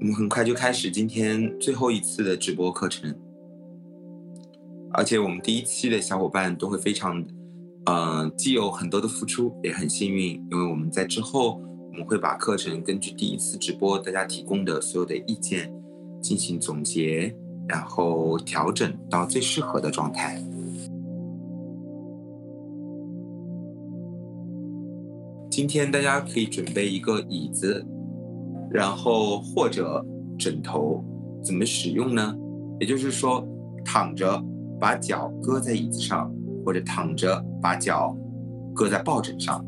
我们很快就开始今天最后一次的直播课程，而且我们第一期的小伙伴都会非常，嗯，既有很多的付出，也很幸运，因为我们在之后我们会把课程根据第一次直播大家提供的所有的意见进行总结，然后调整到最适合的状态。今天大家可以准备一个椅子。然后或者枕头怎么使用呢？也就是说，躺着把脚搁在椅子上，或者躺着把脚搁在抱枕上，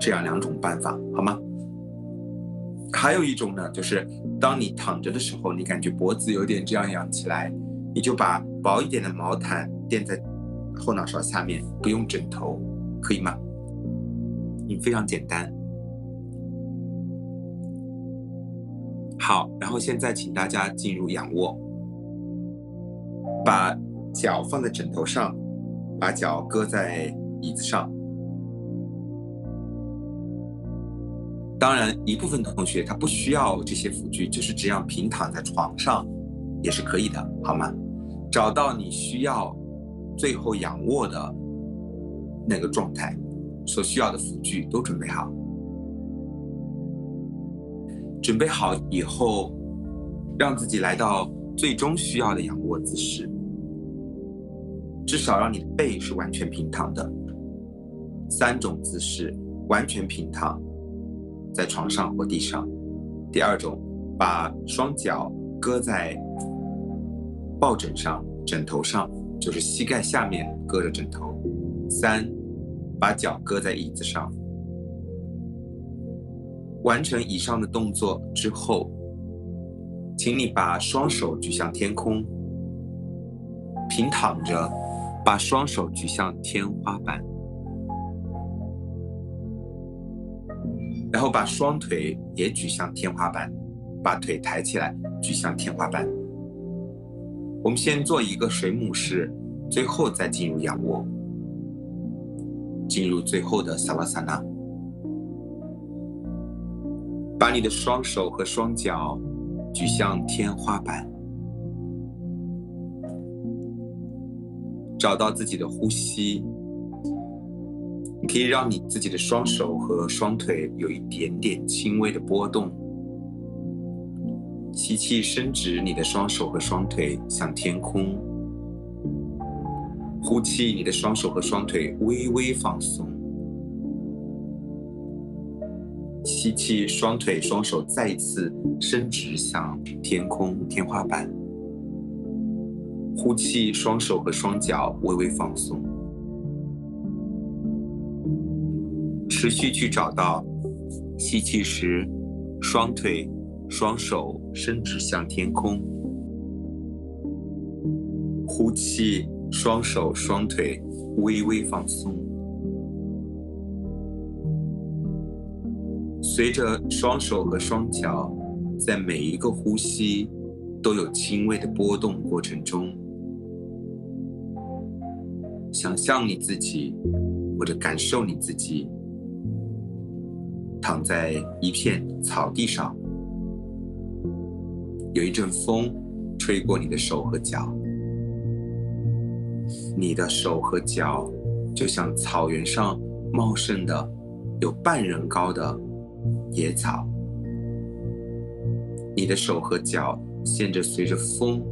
这样两种办法好吗？还有一种呢，就是当你躺着的时候，你感觉脖子有点这样仰起来，你就把薄一点的毛毯垫在后脑勺下面，不用枕头，可以吗？你，非常简单。好，然后现在请大家进入仰卧，把脚放在枕头上，把脚搁在椅子上。当然，一部分同学他不需要这些辅具，就是这样平躺在床上也是可以的，好吗？找到你需要最后仰卧的那个状态，所需要的辅具都准备好。准备好以后，让自己来到最终需要的仰卧姿势，至少让你的背是完全平躺的。三种姿势：完全平躺，在床上或地上；第二种，把双脚搁在抱枕上、枕头上，就是膝盖下面搁着枕头；三，把脚搁在椅子上。完成以上的动作之后，请你把双手举向天空，平躺着，把双手举向天花板，然后把双腿也举向天花板，把腿抬起来举向天花板。我们先做一个水母式，最后再进入仰卧，进入最后的萨瓦萨那。把你的双手和双脚举向天花板，找到自己的呼吸。你可以让你自己的双手和双腿有一点点轻微的波动。吸气，伸直你的双手和双腿向天空；呼气，你的双手和双腿微微放松。吸气，双腿、双手再一次伸直向天空、天花板。呼气，双手和双脚微微放松。持续去找到，吸气时，双腿、双手伸直向天空。呼气，双手、双腿微微放松。随着双手和双脚在每一个呼吸都有轻微的波动过程中，想象你自己或者感受你自己躺在一片草地上，有一阵风吹过你的手和脚，你的手和脚就像草原上茂盛的有半人高的。野草，你的手和脚现着随着风，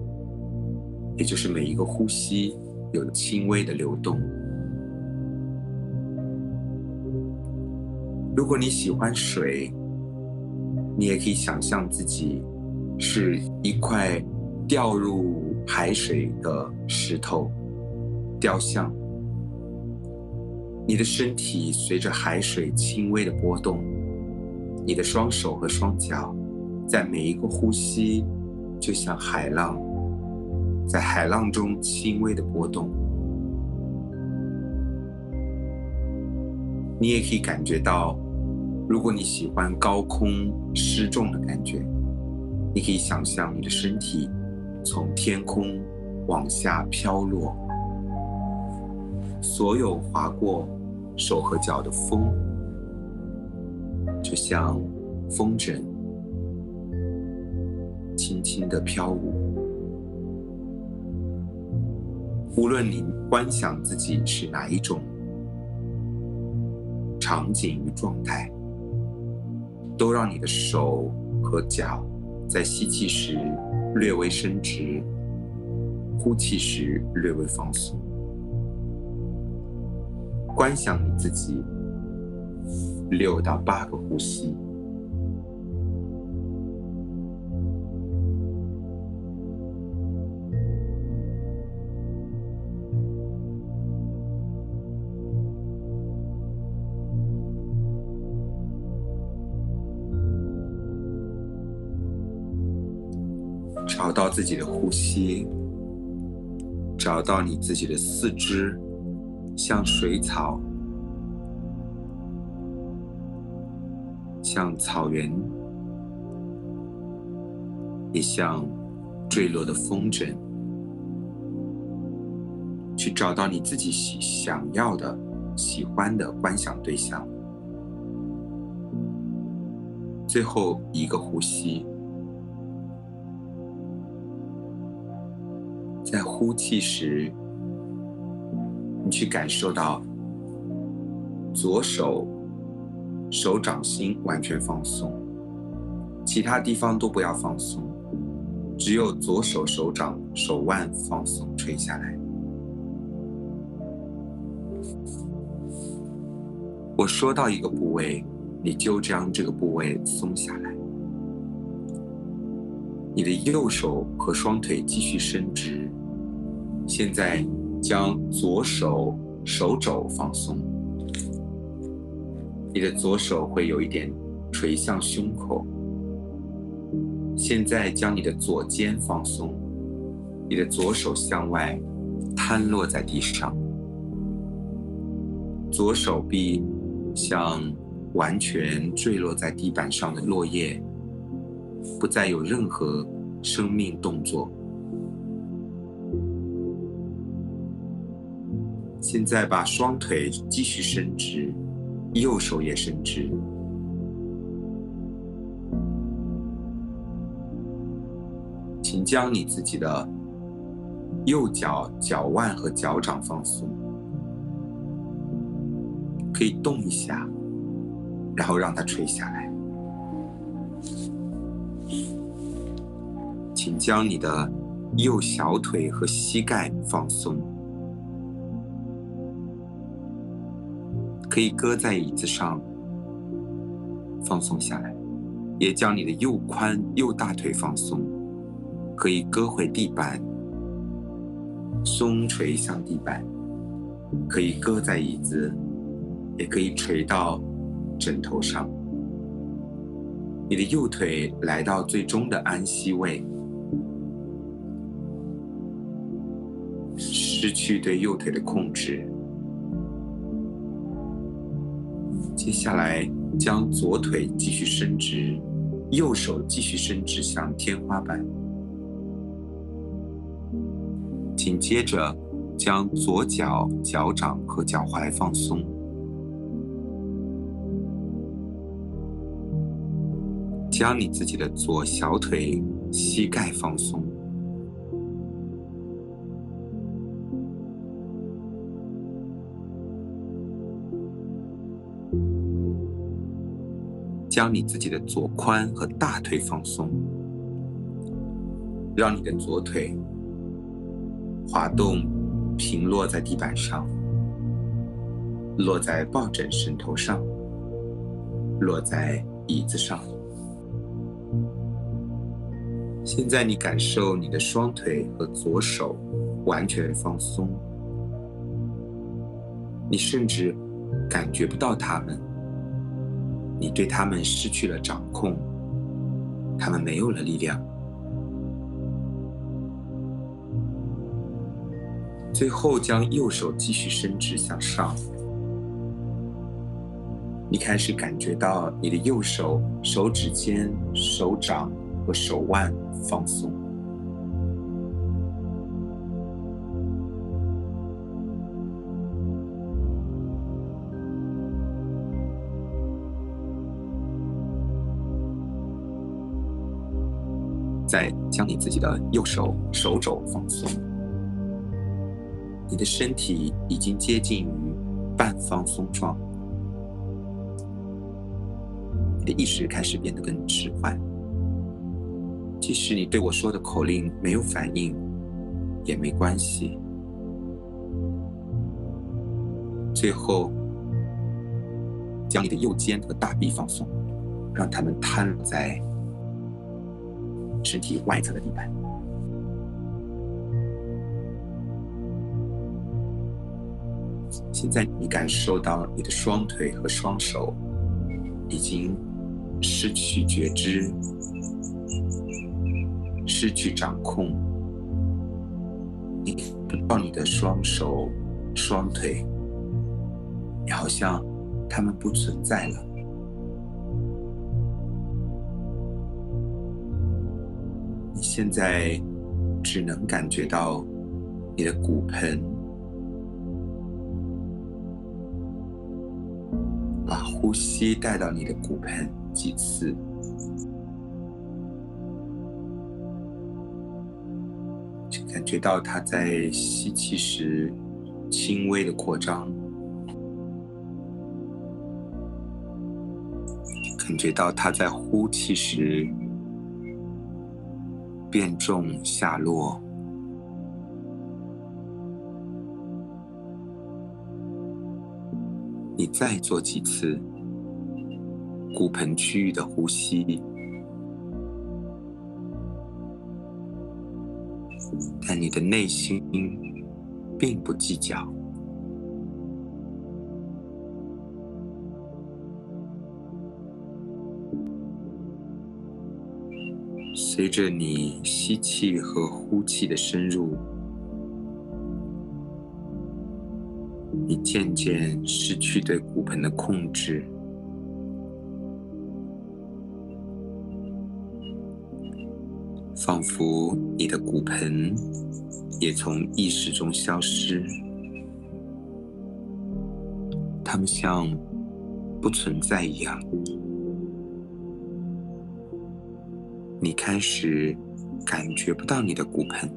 也就是每一个呼吸有轻微的流动。如果你喜欢水，你也可以想象自己是一块掉入海水的石头雕像，你的身体随着海水轻微的波动。你的双手和双脚，在每一个呼吸，就像海浪，在海浪中轻微的波动。你也可以感觉到，如果你喜欢高空失重的感觉，你可以想象你的身体从天空往下飘落，所有划过手和脚的风。就像风筝，轻轻的飘舞。无论你观想自己是哪一种场景与状态，都让你的手和脚在吸气时略微伸直，呼气时略微放松。观想你自己六到八个呼吸。找到自己的呼吸，找到你自己的四肢，像水草，像草原，也像坠落的风筝。去找到你自己喜想要的、喜欢的观想对象。最后一个呼吸。在呼气时，你去感受到左手手掌心完全放松，其他地方都不要放松，只有左手手掌手腕放松垂下来。我说到一个部位，你就将这个部位松下来。你的右手和双腿继续伸直。现在将左手手肘放松，你的左手会有一点垂向胸口。现在将你的左肩放松，你的左手向外瘫落在地上，左手臂像完全坠落在地板上的落叶，不再有任何生命动作。现在把双腿继续伸直，右手也伸直，请将你自己的右脚脚腕和脚掌放松，可以动一下，然后让它垂下来。请将你的右小腿和膝盖放松。可以搁在椅子上，放松下来，也将你的右髋、右大腿放松，可以搁回地板，松垂向地板，可以搁在椅子，也可以垂到枕头上。你的右腿来到最终的安息位，失去对右腿的控制。接下来，将左腿继续伸直，右手继续伸直向天花板。紧接着，将左脚脚掌和脚踝放松，将你自己的左小腿、膝盖放松。将你自己的左髋和大腿放松，让你的左腿滑动，平落在地板上，落在抱枕枕头上，落在椅子上。现在你感受你的双腿和左手完全放松，你甚至感觉不到它们。你对他们失去了掌控，他们没有了力量。最后，将右手继续伸直向上，你开始感觉到你的右手手指尖、手掌和手腕放松。将你自己的右手手肘放松，你的身体已经接近于半放松状，你的意识开始变得更迟缓。即使你对我说的口令没有反应，也没关系。最后，将你的右肩和大臂放松，让它们瘫在。身体外侧的地板。现在你感受到你的双腿和双手已经失去觉知，失去掌控。你不到你的双手、双腿，你好像他们不存在了。现在只能感觉到你的骨盆，把呼吸带到你的骨盆几次，感觉到它在吸气时轻微的扩张，感觉到它在呼气时。变重下落，你再做几次骨盆区域的呼吸，但你的内心并不计较。随着你吸气和呼气的深入，你渐渐失去对骨盆的控制，仿佛你的骨盆也从意识中消失，它们像不存在一样。你开始感觉不到你的骨盆，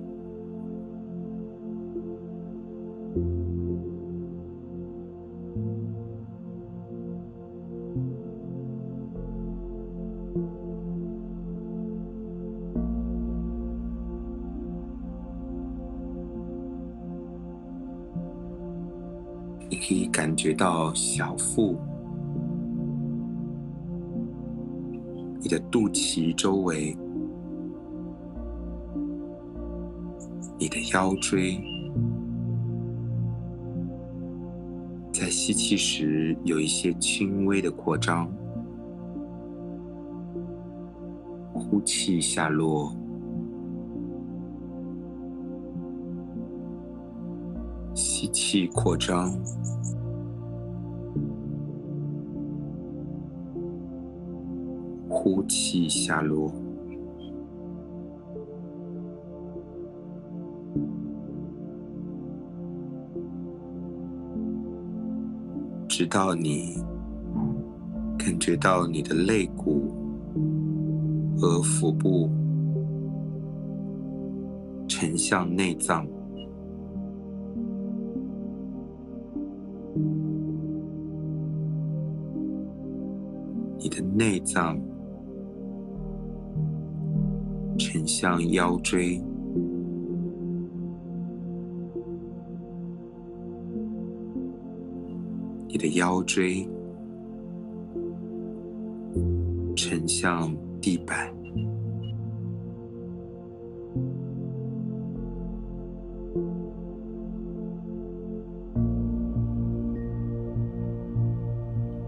你可以感觉到小腹。的肚脐周围，你的腰椎，在吸气时有一些轻微的扩张，呼气下落，吸气扩张。呼气下落，直到你感觉到你的肋骨和腹部沉向内脏，你的内脏。沉向腰椎，你的腰椎沉向地板，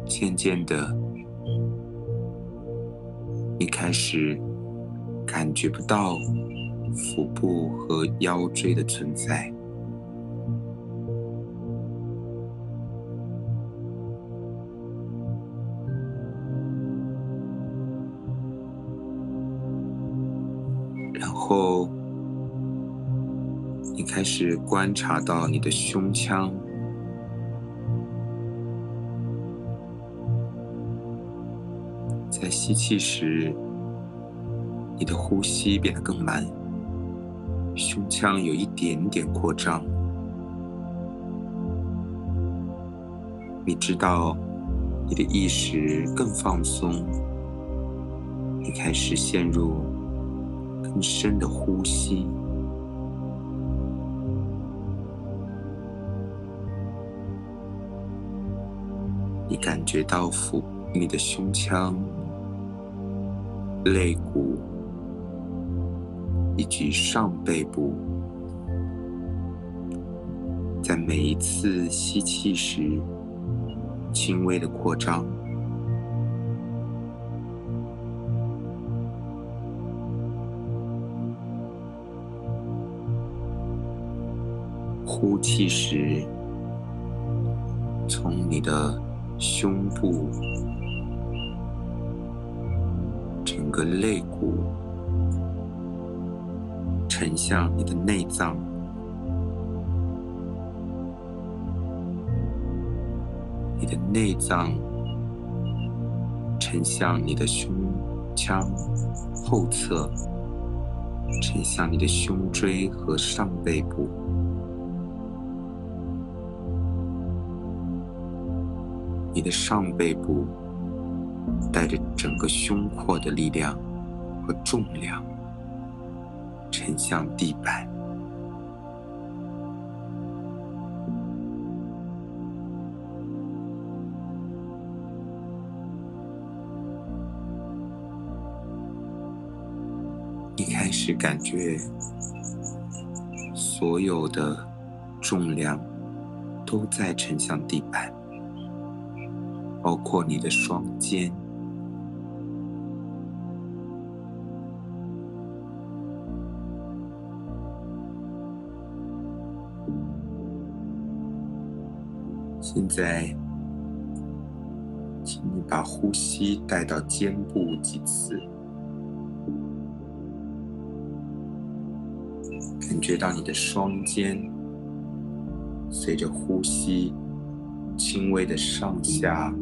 渐渐的，你开始。感觉不到腹部和腰椎的存在，然后你开始观察到你的胸腔，在吸气时。你的呼吸变得更慢，胸腔有一点点扩张。你知道，你的意识更放松，你开始陷入更深的呼吸。你感觉到腹，你的胸腔、肋骨以及上背部，在每一次吸气时轻微的扩张，呼气时从你的。胸部、整个肋骨沉向你的内脏，你的内脏沉向你的胸腔后侧，沉向你的胸椎和上背部。你的上背部带着整个胸廓的力量和重量沉向地板。你开始感觉所有的重量都在沉向地板。包括你的双肩，现在，请你把呼吸带到肩部几次，感觉到你的双肩随着呼吸轻微的上下。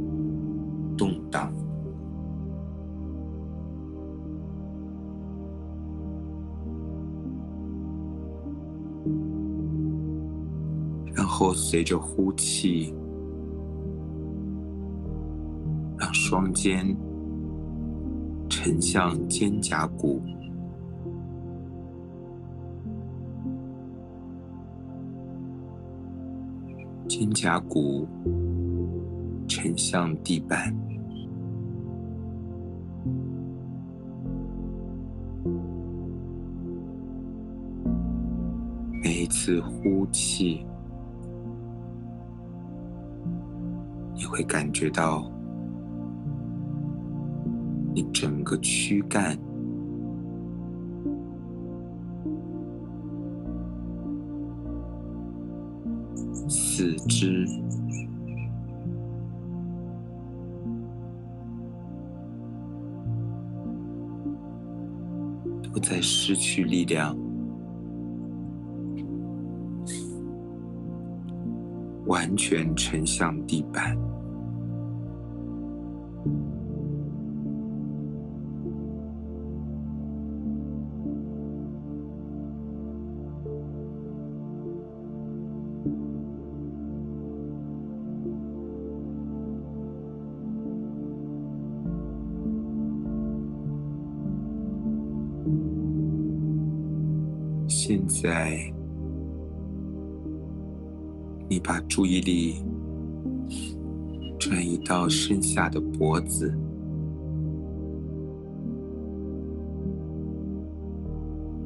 动荡，然后随着呼气，双肩沉向肩胛骨，肩胛骨。沉向地板，每一次呼气，你会感觉到你整个躯干、四肢。都在失去力量，完全沉向地板。在，你把注意力转移到身下的脖子，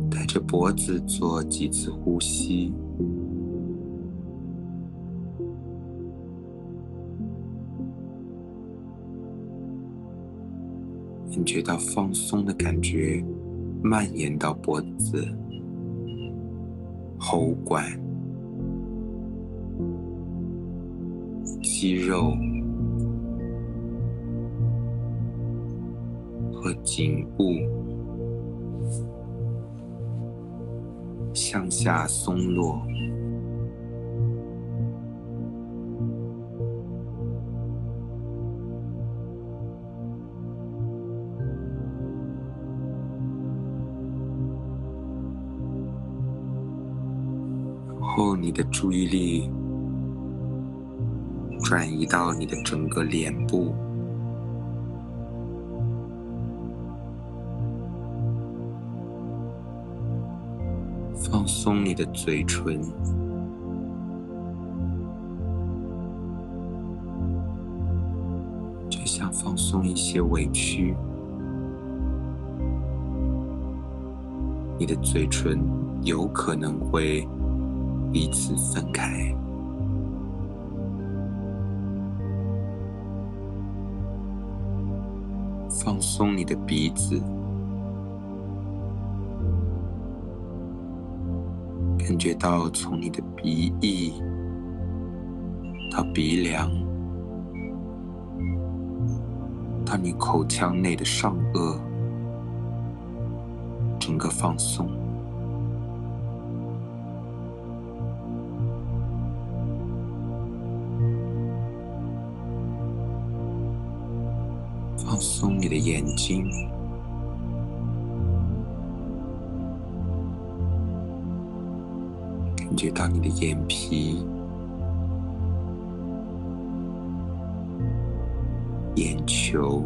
带着脖子做几次呼吸，感觉到放松的感觉蔓延到脖子。喉管、肌肉。和颈部。向下松落。的注意力转移到你的整个脸部，放松你的嘴唇，就像放松一些委屈。你的嘴唇有可能会彼此分开，放松你的鼻子，感觉到从你的鼻翼到鼻梁，到你口腔内的上颚。整个放松，眼睛，感觉到你的眼皮、眼球。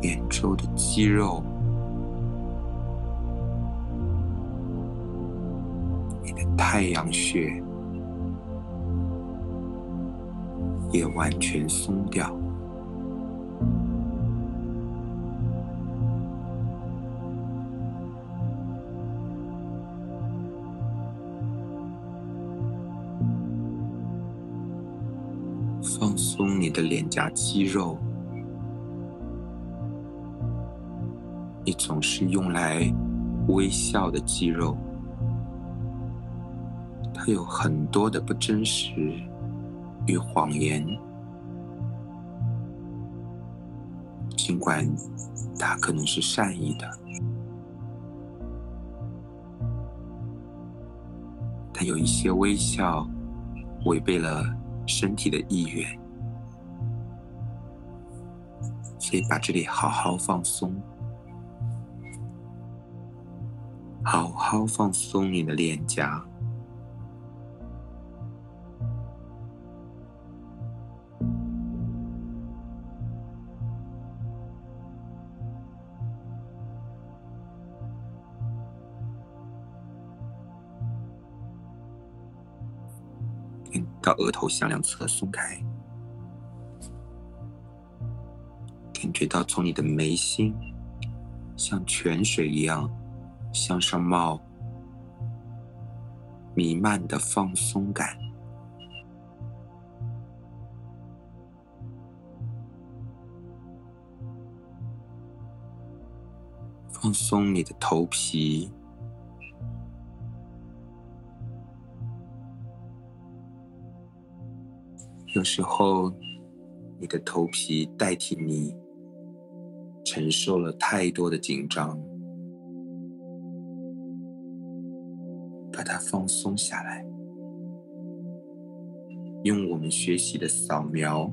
眼周的肌肉，你的太阳穴也完全松掉，放松你的脸颊肌肉。你总是用来微笑的肌肉，它有很多的不真实与谎言，尽管它可能是善意的，但有一些微笑违背了身体的意愿，所以把这里好好放松。好好放松你的脸颊，到额头向两侧松开，感觉到从你的眉心像泉水一样。向上冒，弥漫的放松感，放松你的头皮，有时候你的头皮代替你承受了太多的紧张。把它放松下来，用我们学习的扫描，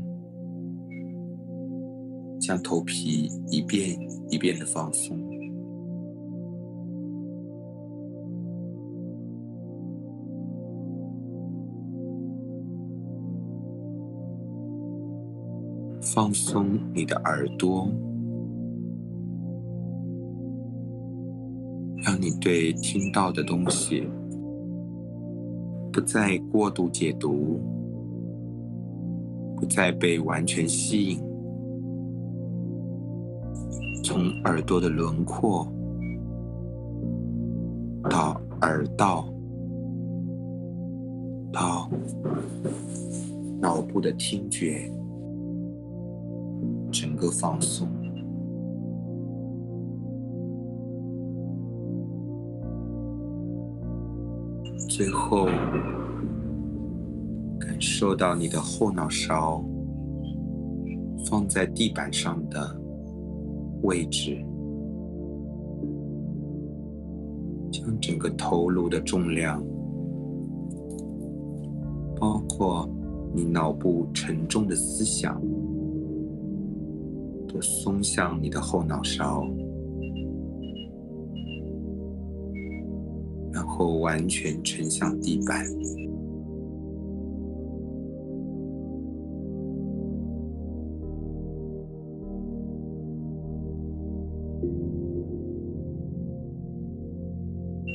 将头皮一遍一遍的放松，放松你的耳朵，让你对听到的东西。不再过度解读，不再被完全吸引。从耳朵的轮廓到耳道，到脑部的听觉，个放松。最后，感受到你的后脑勺放在地板上的位置，将整个头颅的重量，包括你脑部沉重的思想，松向你的后脑勺。然后完全沉向地板。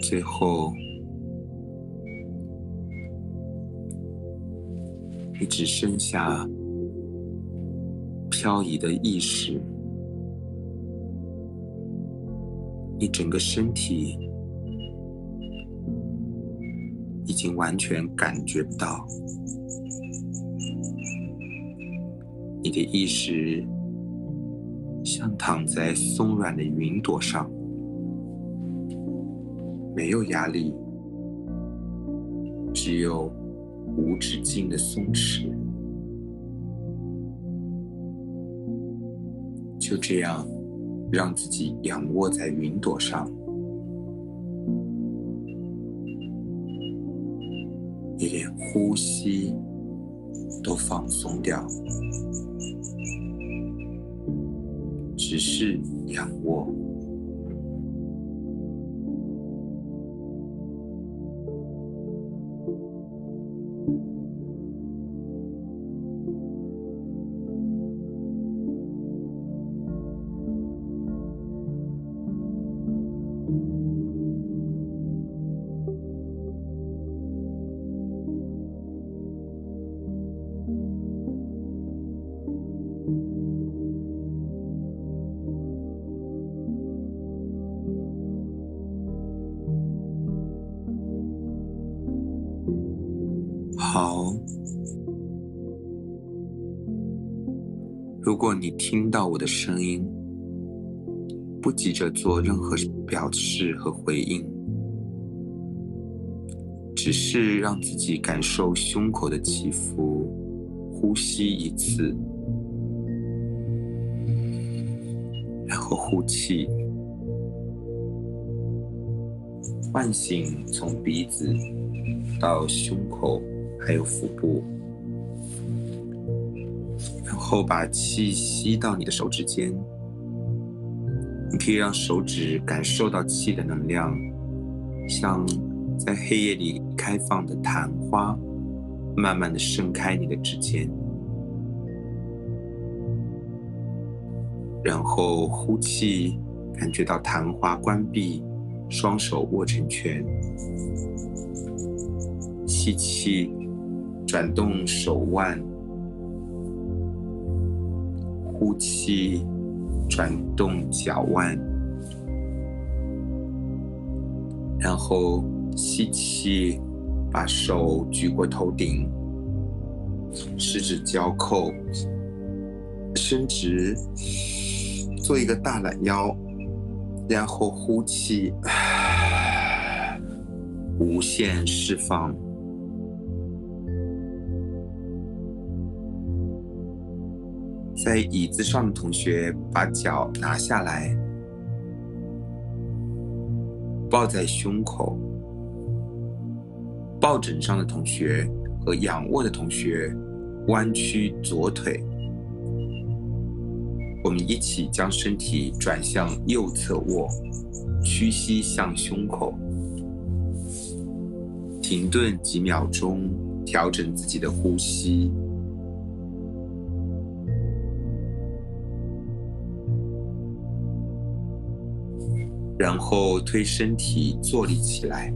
最后，你只剩下漂移的意识，你整个身体已经完全感觉不到，你的意识像躺在松软的云朵上。没有压力，只有无止境的松弛。就这样，让自己仰卧在云朵上，你连呼吸都放松掉，只是仰卧。好，如果你听到我的声音，不急着做任何表示和回应，只是让自己感受胸口的起伏，呼吸一次，然后呼气，唤醒从鼻子到胸口。还有腹部，然后把气吸到你的手指间，你可以让手指感受到气的能量，像在黑夜里开放的昙花，慢慢的盛开你的指尖，然后呼气，感觉到昙花关闭，双手握成拳，吸气。转动手腕，呼气，转动脚腕，然后吸气，把手举过头顶，十指交扣，伸直，做一个大懒腰，然后呼气，无限释放。在椅子上的同学把脚拿下来，抱在胸口；抱枕上的同学和仰卧的同学弯曲左腿。我们一起将身体转向右侧卧，屈膝向胸口，停顿几秒钟，调整自己的呼吸。然后推身体坐立起来。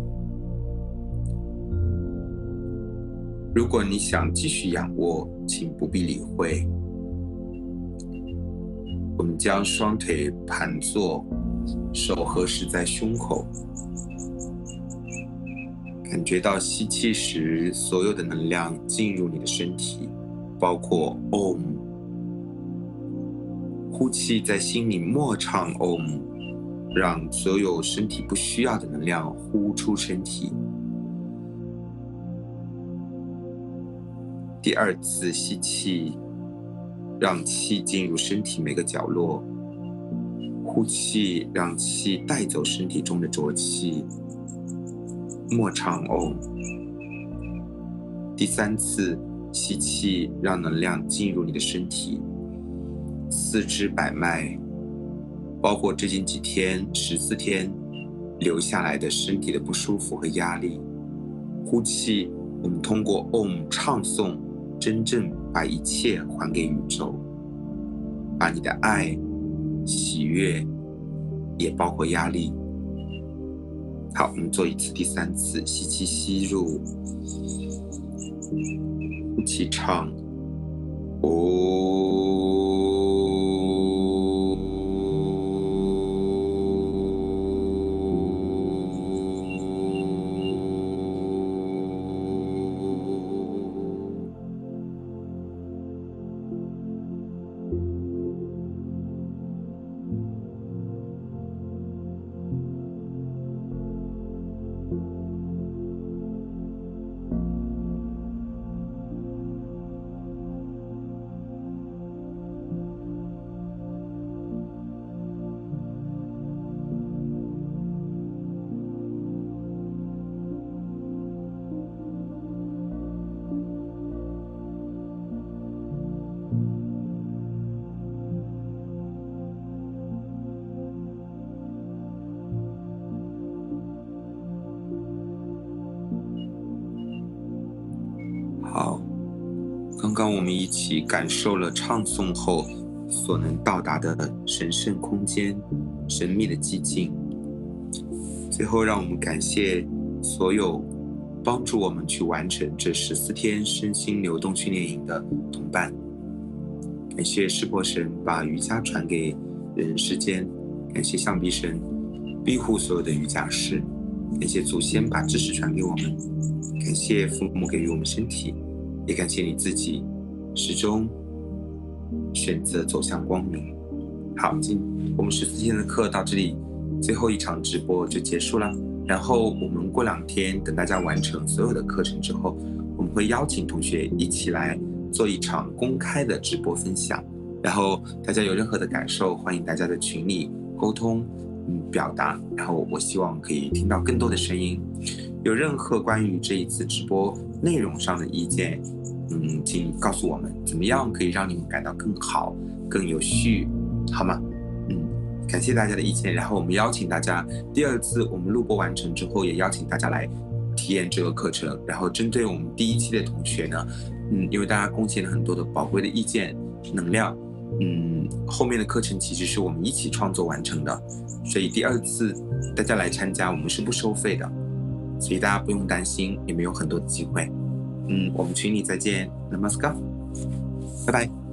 如果你想继续仰卧，请不必理会。我们将双腿盘坐，手合十在胸口，感觉到吸气时所有的能量进入你的身体，包括 Om。呼气在心里默唱 Om。让所有身体不需要的能量呼出身体。第二次吸气，让气进入身体每个角落；呼气，让气带走身体中的浊气。莫唱哦。第三次吸气，让能量进入你的身体，四肢百脉。包括最近几天十四天留下来的身体的不舒服和压力。呼气，我们通过 Om 唱诵，真正把一切还给宇宙，把你的爱、喜悦，也包括压力。好，我们做一次，第三次，吸气吸入，呼气唱，哦。让我们一起感受了唱诵后所能到达的神圣空间、神秘的寂静。最后，让我们感谢所有帮助我们去完成这十四天身心流动训练营的同伴。感谢湿婆神把瑜伽传给人世间，感谢象鼻神庇护所有的瑜伽师，感谢祖先把知识传给我们，感谢父母给予我们身体。也感谢你自己，始终选择走向光明。好，今我们十四天的课到这里，最后一场直播就结束了。然后我们过两天等大家完成所有的课程之后，我们会邀请同学一起来做一场公开的直播分享。然后大家有任何的感受，欢迎大家在群里沟通，嗯，表达。然后我希望可以听到更多的声音。有任何关于这一次直播内容上的意见，嗯，请告诉我们，怎么样可以让你们感到更好、更有序，好吗？嗯，感谢大家的意见。然后我们邀请大家，第二次我们录播完成之后，也邀请大家来体验这个课程。然后针对我们第一期的同学呢，嗯，因为大家贡献了很多的宝贵的意见、能量，嗯，后面的课程其实是我们一起创作完成的，所以第二次大家来参加，我们是不收费的。所以大家不用担心，也没有很多的机会。嗯，我们群里再见，Namaskar，拜拜。